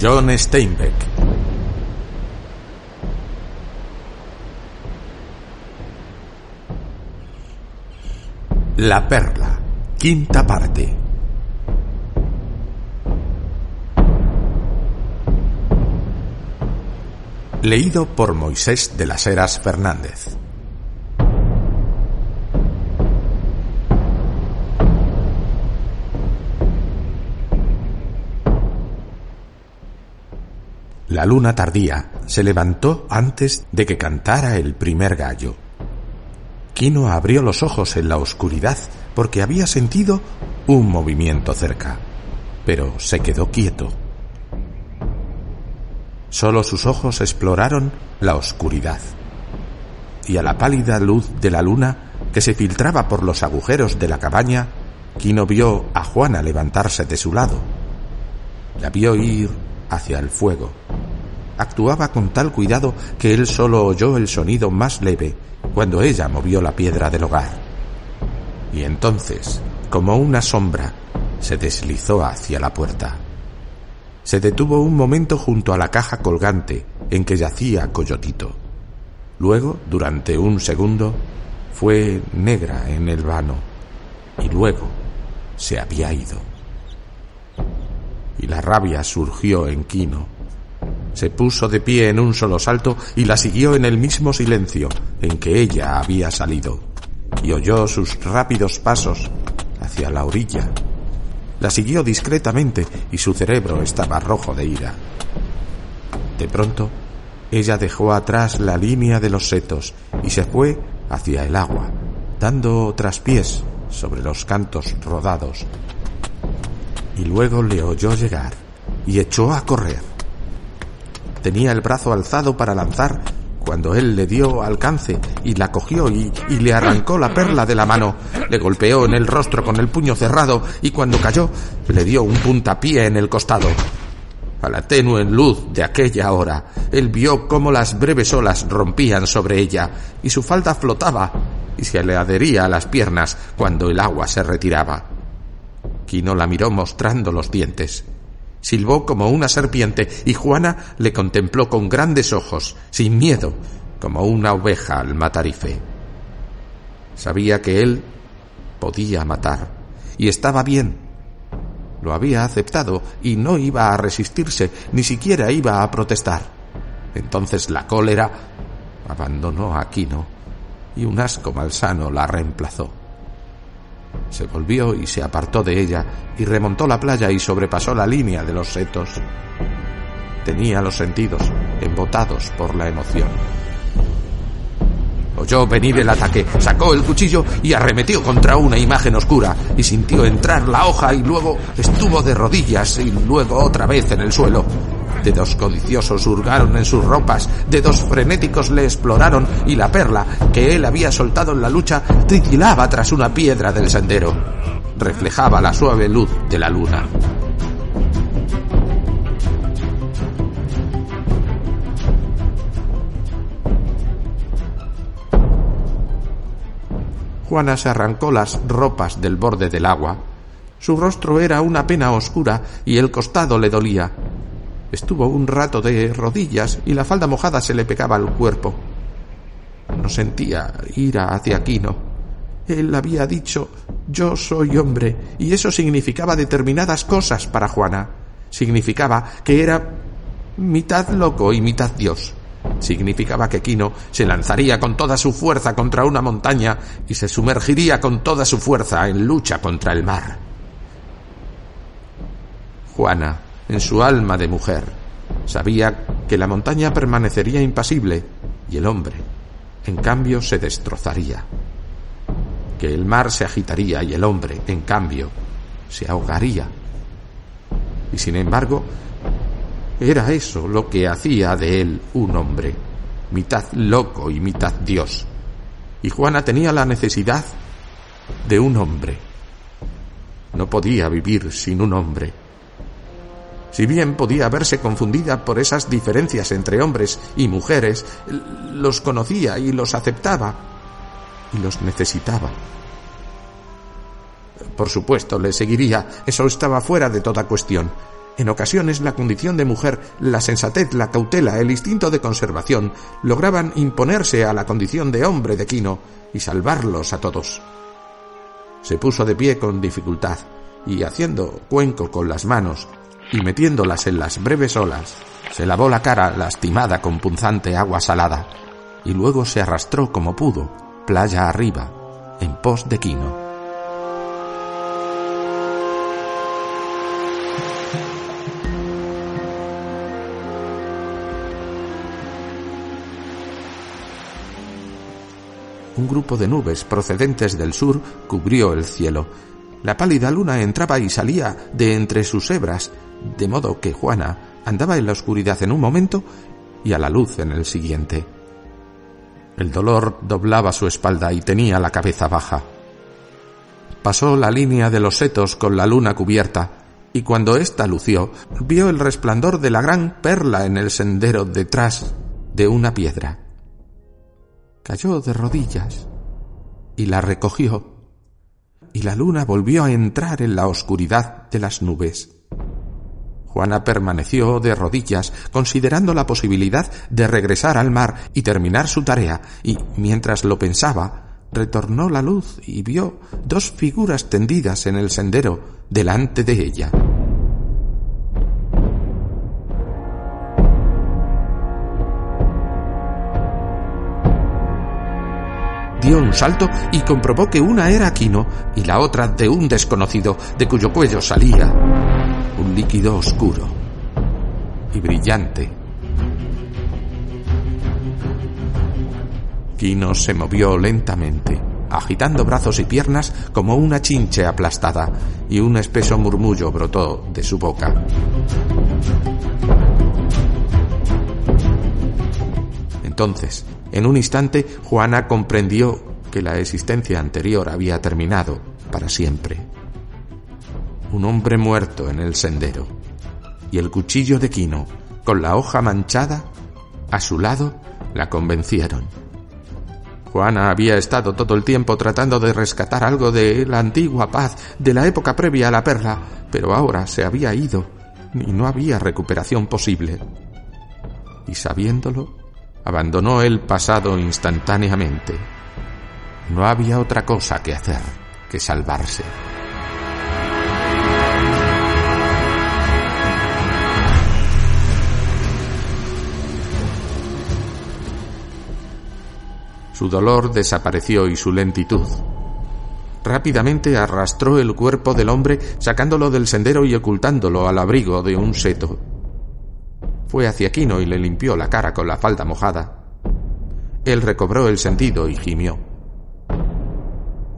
John Steinbeck. La Perla, quinta parte. Leído por Moisés de las Heras Fernández. La luna tardía se levantó antes de que cantara el primer gallo. Kino abrió los ojos en la oscuridad porque había sentido un movimiento cerca, pero se quedó quieto. Solo sus ojos exploraron la oscuridad. Y a la pálida luz de la luna que se filtraba por los agujeros de la cabaña, Kino vio a Juana levantarse de su lado. La vio ir hacia el fuego actuaba con tal cuidado que él solo oyó el sonido más leve cuando ella movió la piedra del hogar. Y entonces, como una sombra, se deslizó hacia la puerta. Se detuvo un momento junto a la caja colgante en que yacía Coyotito. Luego, durante un segundo, fue negra en el vano y luego se había ido. Y la rabia surgió en Quino se puso de pie en un solo salto y la siguió en el mismo silencio en que ella había salido, y oyó sus rápidos pasos hacia la orilla. La siguió discretamente y su cerebro estaba rojo de ira. De pronto, ella dejó atrás la línea de los setos y se fue hacia el agua, dando traspiés sobre los cantos rodados. Y luego le oyó llegar y echó a correr. Tenía el brazo alzado para lanzar cuando él le dio alcance y la cogió y, le arrancó la perla de la mano, le golpeó en el rostro con el puño cerrado y cuando cayó le dio un puntapié en el costado. A la tenue luz de aquella hora, él vio cómo las breves olas rompían sobre ella y su falda flotaba y se le adhería a las piernas cuando el agua se retiraba. Quino la miró mostrando los dientes. Silbó como una serpiente y Juana le contempló con grandes ojos, sin miedo, como una oveja al matarife. Sabía que él podía matar y estaba bien. Lo había aceptado y no iba a resistirse, ni siquiera iba a protestar. Entonces la cólera abandonó a Quino y un asco malsano la reemplazó. Se volvió y se apartó de ella y remontó la playa y sobrepasó la línea de los setos. Tenía los sentidos embotados por la emoción. Oyó venir el ataque, sacó el cuchillo y arremetió contra una imagen oscura y sintió entrar la hoja y luego estuvo de rodillas y luego otra vez en el suelo. Dedos codiciosos hurgaron en sus ropas, dedos frenéticos le exploraron y la perla que él había soltado en la lucha titilaba tras una piedra del sendero. Reflejaba la suave luz de la luna. Juana se arrancó las ropas del borde del agua. Su rostro era una pena oscura y el costado le dolía. Estuvo un rato de rodillas y la falda mojada se le pegaba al cuerpo. No sentía ira hacia Quino. Él había dicho yo soy hombre y eso significaba determinadas cosas para Juana. Significaba que era mitad loco y mitad dios. Significaba que Quino se lanzaría con toda su fuerza contra una montaña y se sumergiría con toda su fuerza en lucha contra el mar. Juana, en su alma de mujer, sabía que la montaña permanecería impasible y el hombre, en cambio, se destrozaría. Que el mar se agitaría y el hombre, en cambio, se ahogaría. Y sin embargo, era eso lo que hacía de él un hombre, mitad loco y mitad Dios. Y Juana tenía la necesidad de un hombre. No podía vivir sin un hombre. Si bien podía verse confundida por esas diferencias entre hombres y mujeres, los conocía y los aceptaba y los necesitaba. Por supuesto, le seguiría, eso estaba fuera de toda cuestión. En ocasiones la condición de mujer, la sensatez, la cautela, el instinto de conservación lograban imponerse a la condición de hombre de Quino y salvarlos a todos. Se puso de pie con dificultad y haciendo cuenco con las manos y metiéndolas en las breves olas, se lavó la cara lastimada con punzante agua salada y luego se arrastró como pudo, playa arriba, en pos de Quino. un grupo de nubes procedentes del sur cubrió el cielo. La pálida luna entraba y salía de entre sus hebras, de modo que Juana andaba en la oscuridad en un momento y a la luz en el siguiente. El dolor doblaba su espalda y tenía la cabeza baja. Pasó la línea de los setos con la luna cubierta, y cuando ésta lució, vio el resplandor de la gran perla en el sendero detrás de una piedra cayó de rodillas y la recogió, y la luna volvió a entrar en la oscuridad de las nubes. Juana permaneció de rodillas, considerando la posibilidad de regresar al mar y terminar su tarea, y mientras lo pensaba, retornó la luz y vio dos figuras tendidas en el sendero delante de ella. dio un salto y comprobó que una era Aquino y la otra de un desconocido de cuyo cuello salía un líquido oscuro y brillante. Quino se movió lentamente, agitando brazos y piernas como una chinche aplastada, y un espeso murmullo brotó de su boca. Entonces, en un instante, Juana comprendió que la existencia anterior había terminado para siempre. Un hombre muerto en el sendero y el cuchillo de Quino, con la hoja manchada, a su lado, la convencieron. Juana había estado todo el tiempo tratando de rescatar algo de la antigua paz, de la época previa a la perla, pero ahora se había ido y no había recuperación posible. Y sabiéndolo, Abandonó el pasado instantáneamente. No había otra cosa que hacer que salvarse. Su dolor desapareció y su lentitud. Rápidamente arrastró el cuerpo del hombre, sacándolo del sendero y ocultándolo al abrigo de un seto. Fue hacia Quino y le limpió la cara con la falda mojada. Él recobró el sentido y gimió.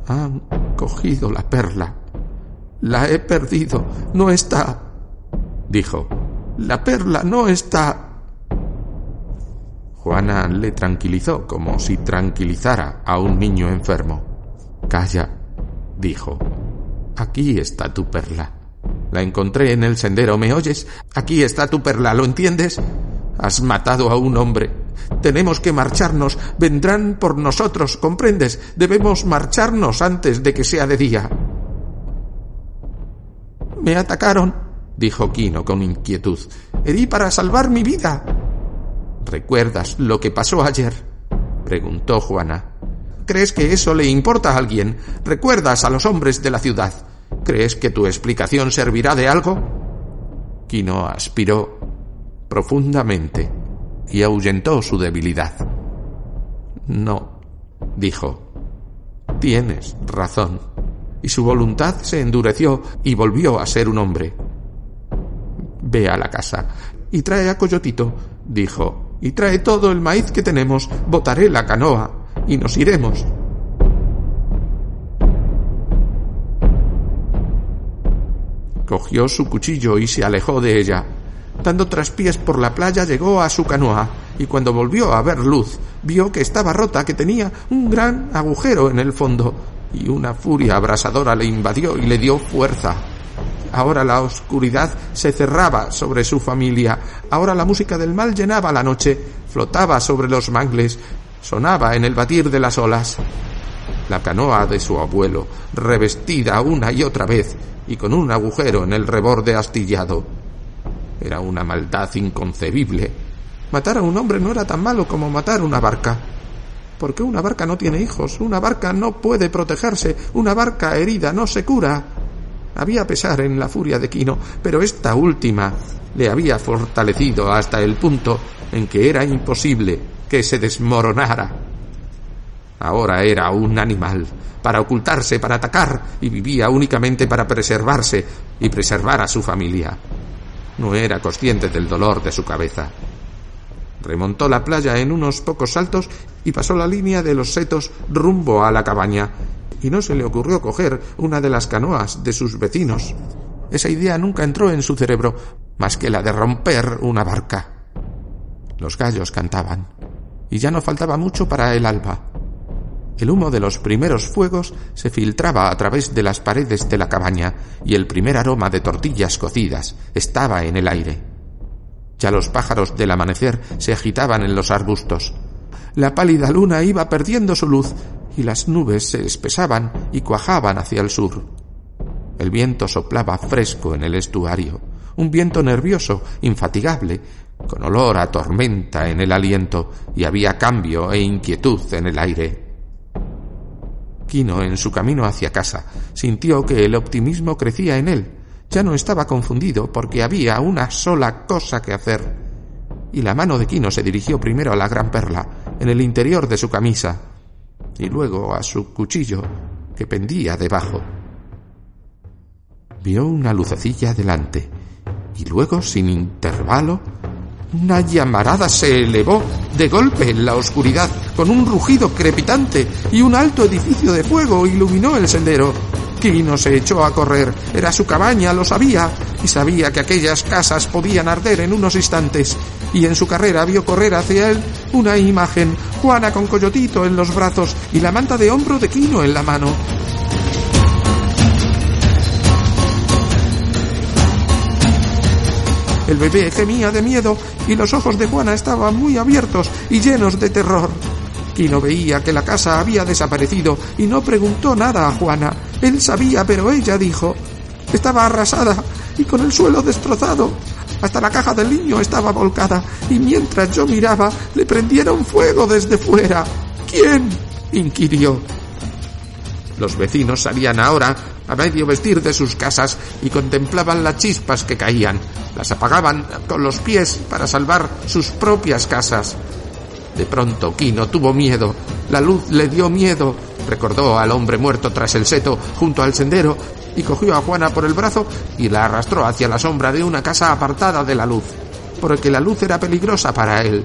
Han cogido la perla. La he perdido. No está. dijo. La perla no está. Juana le tranquilizó como si tranquilizara a un niño enfermo. Calla, dijo. Aquí está tu perla. La encontré en el sendero, ¿me oyes? Aquí está tu perla, ¿lo entiendes? Has matado a un hombre. Tenemos que marcharnos. Vendrán por nosotros, ¿comprendes? Debemos marcharnos antes de que sea de día. Me atacaron, dijo Quino con inquietud. Herí para salvar mi vida. ¿Recuerdas lo que pasó ayer? preguntó Juana. ¿Crees que eso le importa a alguien? ¿Recuerdas a los hombres de la ciudad? ¿Crees que tu explicación servirá de algo? Quino aspiró profundamente y ahuyentó su debilidad. No, dijo. Tienes razón. Y su voluntad se endureció y volvió a ser un hombre. Ve a la casa y trae a Coyotito, dijo, y trae todo el maíz que tenemos, botaré la canoa y nos iremos. Cogió su cuchillo y se alejó de ella. Dando traspiés por la playa llegó a su canoa y cuando volvió a ver luz vio que estaba rota, que tenía un gran agujero en el fondo y una furia abrasadora le invadió y le dio fuerza. Ahora la oscuridad se cerraba sobre su familia, ahora la música del mal llenaba la noche, flotaba sobre los mangles, sonaba en el batir de las olas. La canoa de su abuelo, revestida una y otra vez y con un agujero en el reborde astillado. Era una maldad inconcebible. Matar a un hombre no era tan malo como matar una barca. Porque una barca no tiene hijos, una barca no puede protegerse, una barca herida no se cura. Había pesar en la furia de Quino, pero esta última le había fortalecido hasta el punto en que era imposible que se desmoronara. Ahora era un animal, para ocultarse, para atacar, y vivía únicamente para preservarse y preservar a su familia. No era consciente del dolor de su cabeza. Remontó la playa en unos pocos saltos y pasó la línea de los setos rumbo a la cabaña, y no se le ocurrió coger una de las canoas de sus vecinos. Esa idea nunca entró en su cerebro más que la de romper una barca. Los gallos cantaban, y ya no faltaba mucho para el alba. El humo de los primeros fuegos se filtraba a través de las paredes de la cabaña y el primer aroma de tortillas cocidas estaba en el aire. Ya los pájaros del amanecer se agitaban en los arbustos. La pálida luna iba perdiendo su luz y las nubes se espesaban y cuajaban hacia el sur. El viento soplaba fresco en el estuario, un viento nervioso, infatigable, con olor a tormenta en el aliento, y había cambio e inquietud en el aire. Quino, en su camino hacia casa, sintió que el optimismo crecía en él. Ya no estaba confundido porque había una sola cosa que hacer. Y la mano de Quino se dirigió primero a la gran perla, en el interior de su camisa, y luego a su cuchillo, que pendía debajo. Vio una lucecilla delante, y luego, sin intervalo, una llamarada se elevó de golpe en la oscuridad, con un rugido crepitante, y un alto edificio de fuego iluminó el sendero. Quino se echó a correr. Era su cabaña, lo sabía, y sabía que aquellas casas podían arder en unos instantes. Y en su carrera vio correr hacia él una imagen, Juana con Coyotito en los brazos y la manta de hombro de Quino en la mano. El bebé gemía de miedo y los ojos de Juana estaban muy abiertos y llenos de terror. Quino veía que la casa había desaparecido y no preguntó nada a Juana. Él sabía, pero ella dijo. Estaba arrasada y con el suelo destrozado. Hasta la caja del niño estaba volcada y mientras yo miraba le prendieron fuego desde fuera. ¿Quién? inquirió. Los vecinos salían ahora a medio vestir de sus casas y contemplaban las chispas que caían. Las apagaban con los pies para salvar sus propias casas. De pronto Quino tuvo miedo. La luz le dio miedo. Recordó al hombre muerto tras el seto junto al sendero y cogió a Juana por el brazo y la arrastró hacia la sombra de una casa apartada de la luz, porque la luz era peligrosa para él.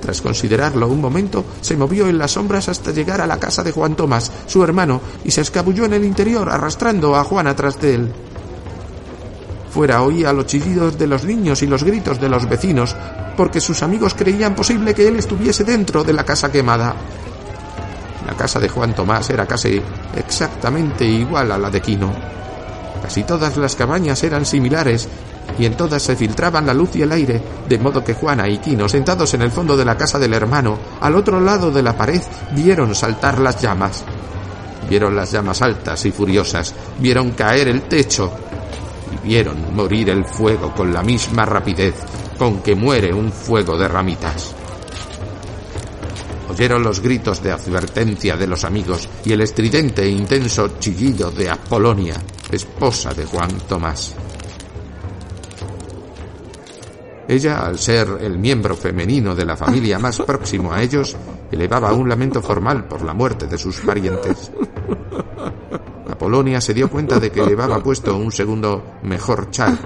Tras considerarlo un momento, se movió en las sombras hasta llegar a la casa de Juan Tomás, su hermano, y se escabulló en el interior arrastrando a Juana tras de él. Fuera oía los chillidos de los niños y los gritos de los vecinos, porque sus amigos creían posible que él estuviese dentro de la casa quemada. La casa de Juan Tomás era casi exactamente igual a la de Quino. Casi todas las cabañas eran similares y en todas se filtraban la luz y el aire, de modo que Juana y Quino, sentados en el fondo de la casa del hermano, al otro lado de la pared, vieron saltar las llamas. Vieron las llamas altas y furiosas, vieron caer el techo y vieron morir el fuego con la misma rapidez con que muere un fuego de ramitas. Oyeron los gritos de advertencia de los amigos y el estridente e intenso chillido de Apolonia, esposa de Juan Tomás. Ella, al ser el miembro femenino de la familia más próximo a ellos, elevaba un lamento formal por la muerte de sus parientes. Apolonia se dio cuenta de que llevaba puesto un segundo mejor chal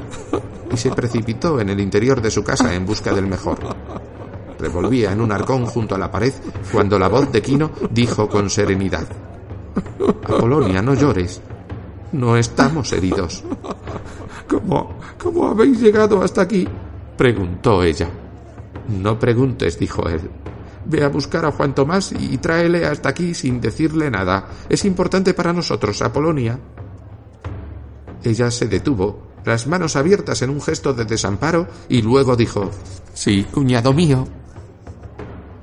y se precipitó en el interior de su casa en busca del mejor. Revolvía en un arcón junto a la pared cuando la voz de Quino dijo con serenidad: Apolonia, no llores. No estamos heridos. ¿Cómo, cómo habéis llegado hasta aquí? preguntó ella. No preguntes, dijo él. Ve a buscar a Juan Tomás y tráele hasta aquí sin decirle nada. Es importante para nosotros, Apolonia. Ella se detuvo, las manos abiertas en un gesto de desamparo, y luego dijo Sí, cuñado mío.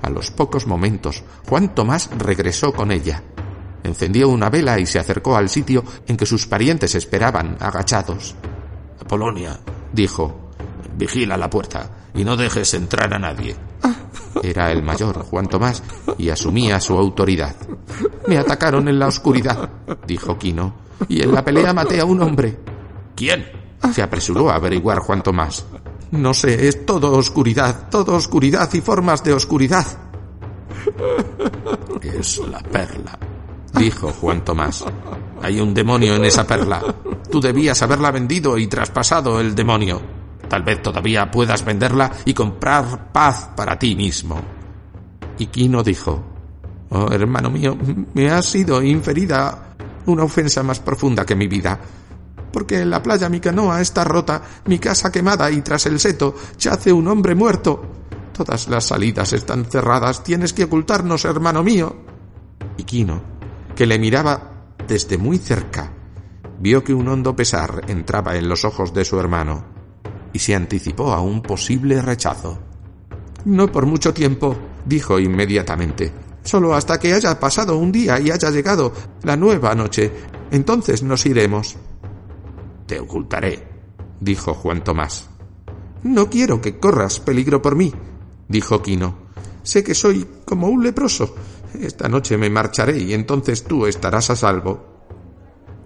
A los pocos momentos, Juan Tomás regresó con ella. Encendió una vela y se acercó al sitio en que sus parientes esperaban, agachados. Apolonia, dijo, vigila la puerta y no dejes entrar a nadie. Era el mayor, Juan Tomás, y asumía su autoridad. Me atacaron en la oscuridad, dijo Quino, y en la pelea maté a un hombre. ¿Quién? Se apresuró a averiguar Juan Tomás. No sé, es todo oscuridad, todo oscuridad y formas de oscuridad. Es la perla, dijo Juan Tomás. Hay un demonio en esa perla. Tú debías haberla vendido y traspasado el demonio. Tal vez todavía puedas venderla y comprar paz para ti mismo. Y Quino dijo, Oh, hermano mío, me ha sido inferida una ofensa más profunda que mi vida. Porque en la playa mi canoa está rota, mi casa quemada y tras el seto yace un hombre muerto. Todas las salidas están cerradas, tienes que ocultarnos, hermano mío. Y que le miraba desde muy cerca, vio que un hondo pesar entraba en los ojos de su hermano y se anticipó a un posible rechazo. No por mucho tiempo, dijo inmediatamente. Solo hasta que haya pasado un día y haya llegado la nueva noche. Entonces nos iremos. Te ocultaré, dijo Juan Tomás. No quiero que corras peligro por mí, dijo Quino. Sé que soy como un leproso. Esta noche me marcharé y entonces tú estarás a salvo.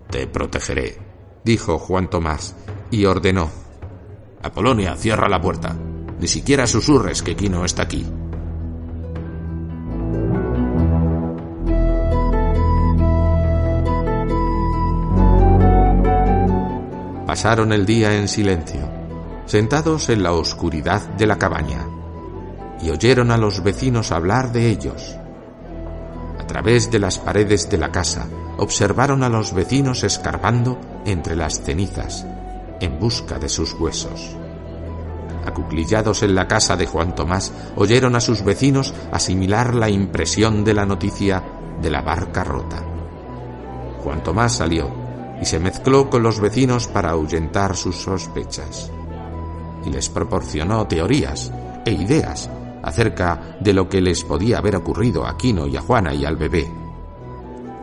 Te protegeré, dijo Juan Tomás, y ordenó. Apolonia, cierra la puerta. Ni siquiera susurres que Quino está aquí. Pasaron el día en silencio, sentados en la oscuridad de la cabaña, y oyeron a los vecinos hablar de ellos. A través de las paredes de la casa, observaron a los vecinos escarbando entre las cenizas en busca de sus huesos. Acuclillados en la casa de Juan Tomás, oyeron a sus vecinos asimilar la impresión de la noticia de la barca rota. Juan Tomás salió y se mezcló con los vecinos para ahuyentar sus sospechas. Y les proporcionó teorías e ideas acerca de lo que les podía haber ocurrido a Quino y a Juana y al bebé.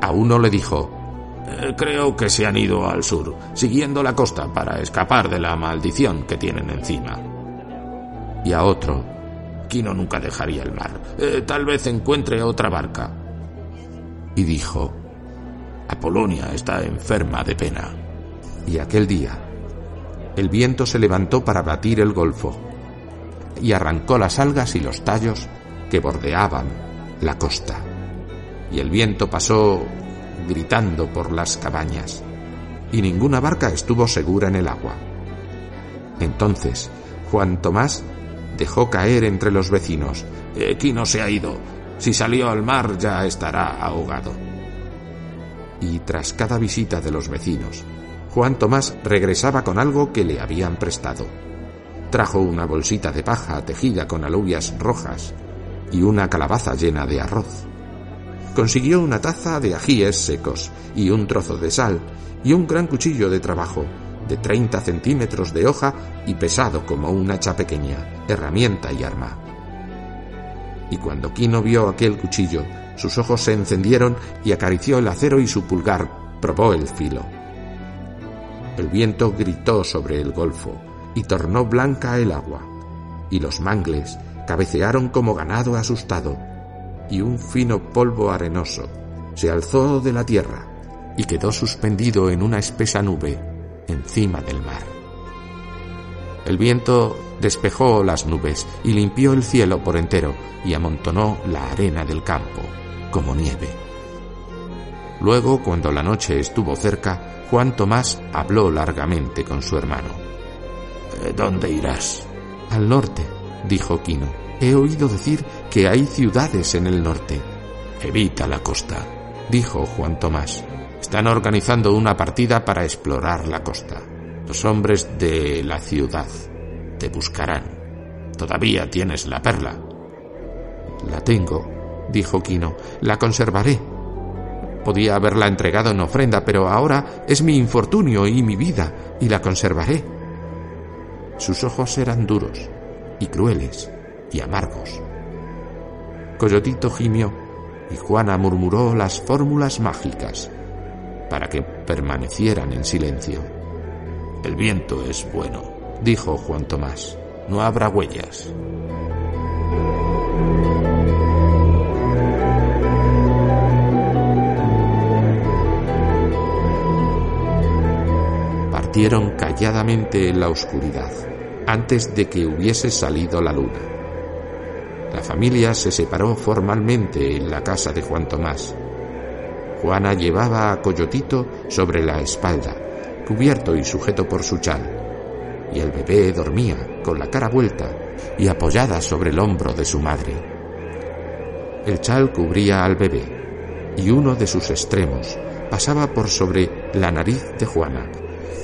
A uno le dijo, eh, creo que se han ido al sur, siguiendo la costa para escapar de la maldición que tienen encima. Y a otro, Quino nunca dejaría el mar. Eh, tal vez encuentre otra barca. Y dijo, Apolonia está enferma de pena. Y aquel día, el viento se levantó para batir el golfo y arrancó las algas y los tallos que bordeaban la costa. Y el viento pasó gritando por las cabañas, y ninguna barca estuvo segura en el agua. Entonces, Juan Tomás dejó caer entre los vecinos. Quino se ha ido. Si salió al mar ya estará ahogado. Y tras cada visita de los vecinos, Juan Tomás regresaba con algo que le habían prestado. Trajo una bolsita de paja tejida con alubias rojas y una calabaza llena de arroz consiguió una taza de ajíes secos y un trozo de sal y un gran cuchillo de trabajo de 30 centímetros de hoja y pesado como una hacha pequeña, herramienta y arma. Y cuando Quino vio aquel cuchillo, sus ojos se encendieron y acarició el acero y su pulgar probó el filo. El viento gritó sobre el golfo y tornó blanca el agua, y los mangles cabecearon como ganado asustado y un fino polvo arenoso se alzó de la tierra y quedó suspendido en una espesa nube encima del mar. El viento despejó las nubes y limpió el cielo por entero y amontonó la arena del campo como nieve. Luego, cuando la noche estuvo cerca, Juan Tomás habló largamente con su hermano. ¿Dónde irás? Al norte, dijo Quino. He oído decir que hay ciudades en el norte. Evita la costa, dijo Juan Tomás. Están organizando una partida para explorar la costa. Los hombres de la ciudad te buscarán. Todavía tienes la perla. La tengo, dijo Quino. La conservaré. Podía haberla entregado en ofrenda, pero ahora es mi infortunio y mi vida, y la conservaré. Sus ojos eran duros y crueles y amargos. Coyotito gimió y Juana murmuró las fórmulas mágicas para que permanecieran en silencio. El viento es bueno, dijo Juan Tomás. No habrá huellas. Partieron calladamente en la oscuridad, antes de que hubiese salido la luna. La familia se separó formalmente en la casa de Juan Tomás. Juana llevaba a Coyotito sobre la espalda, cubierto y sujeto por su chal, y el bebé dormía con la cara vuelta y apoyada sobre el hombro de su madre. El chal cubría al bebé, y uno de sus extremos pasaba por sobre la nariz de Juana,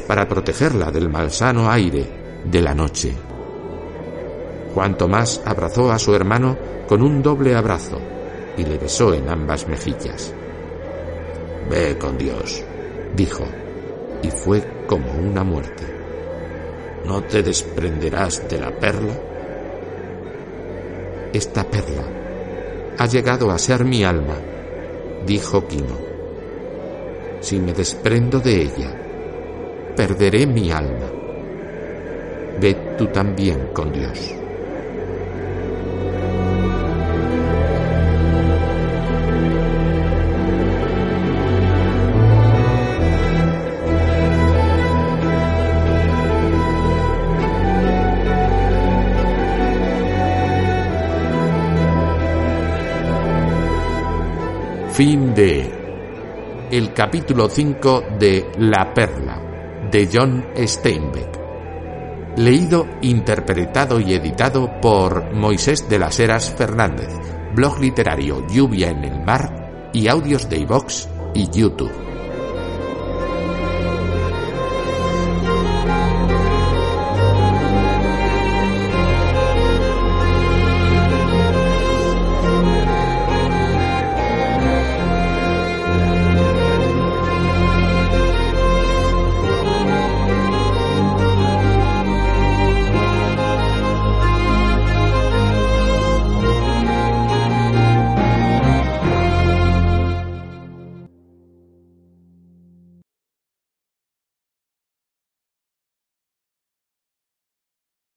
para protegerla del malsano aire de la noche. Juan Tomás abrazó a su hermano con un doble abrazo y le besó en ambas mejillas. Ve con Dios, dijo, y fue como una muerte. ¿No te desprenderás de la perla? Esta perla ha llegado a ser mi alma, dijo Quino. Si me desprendo de ella, perderé mi alma. Ve tú también con Dios. Fin de el capítulo 5 de La Perla de John Steinbeck. Leído, interpretado y editado por Moisés de las Heras Fernández, blog literario Lluvia en el Mar y audios de iVox y YouTube.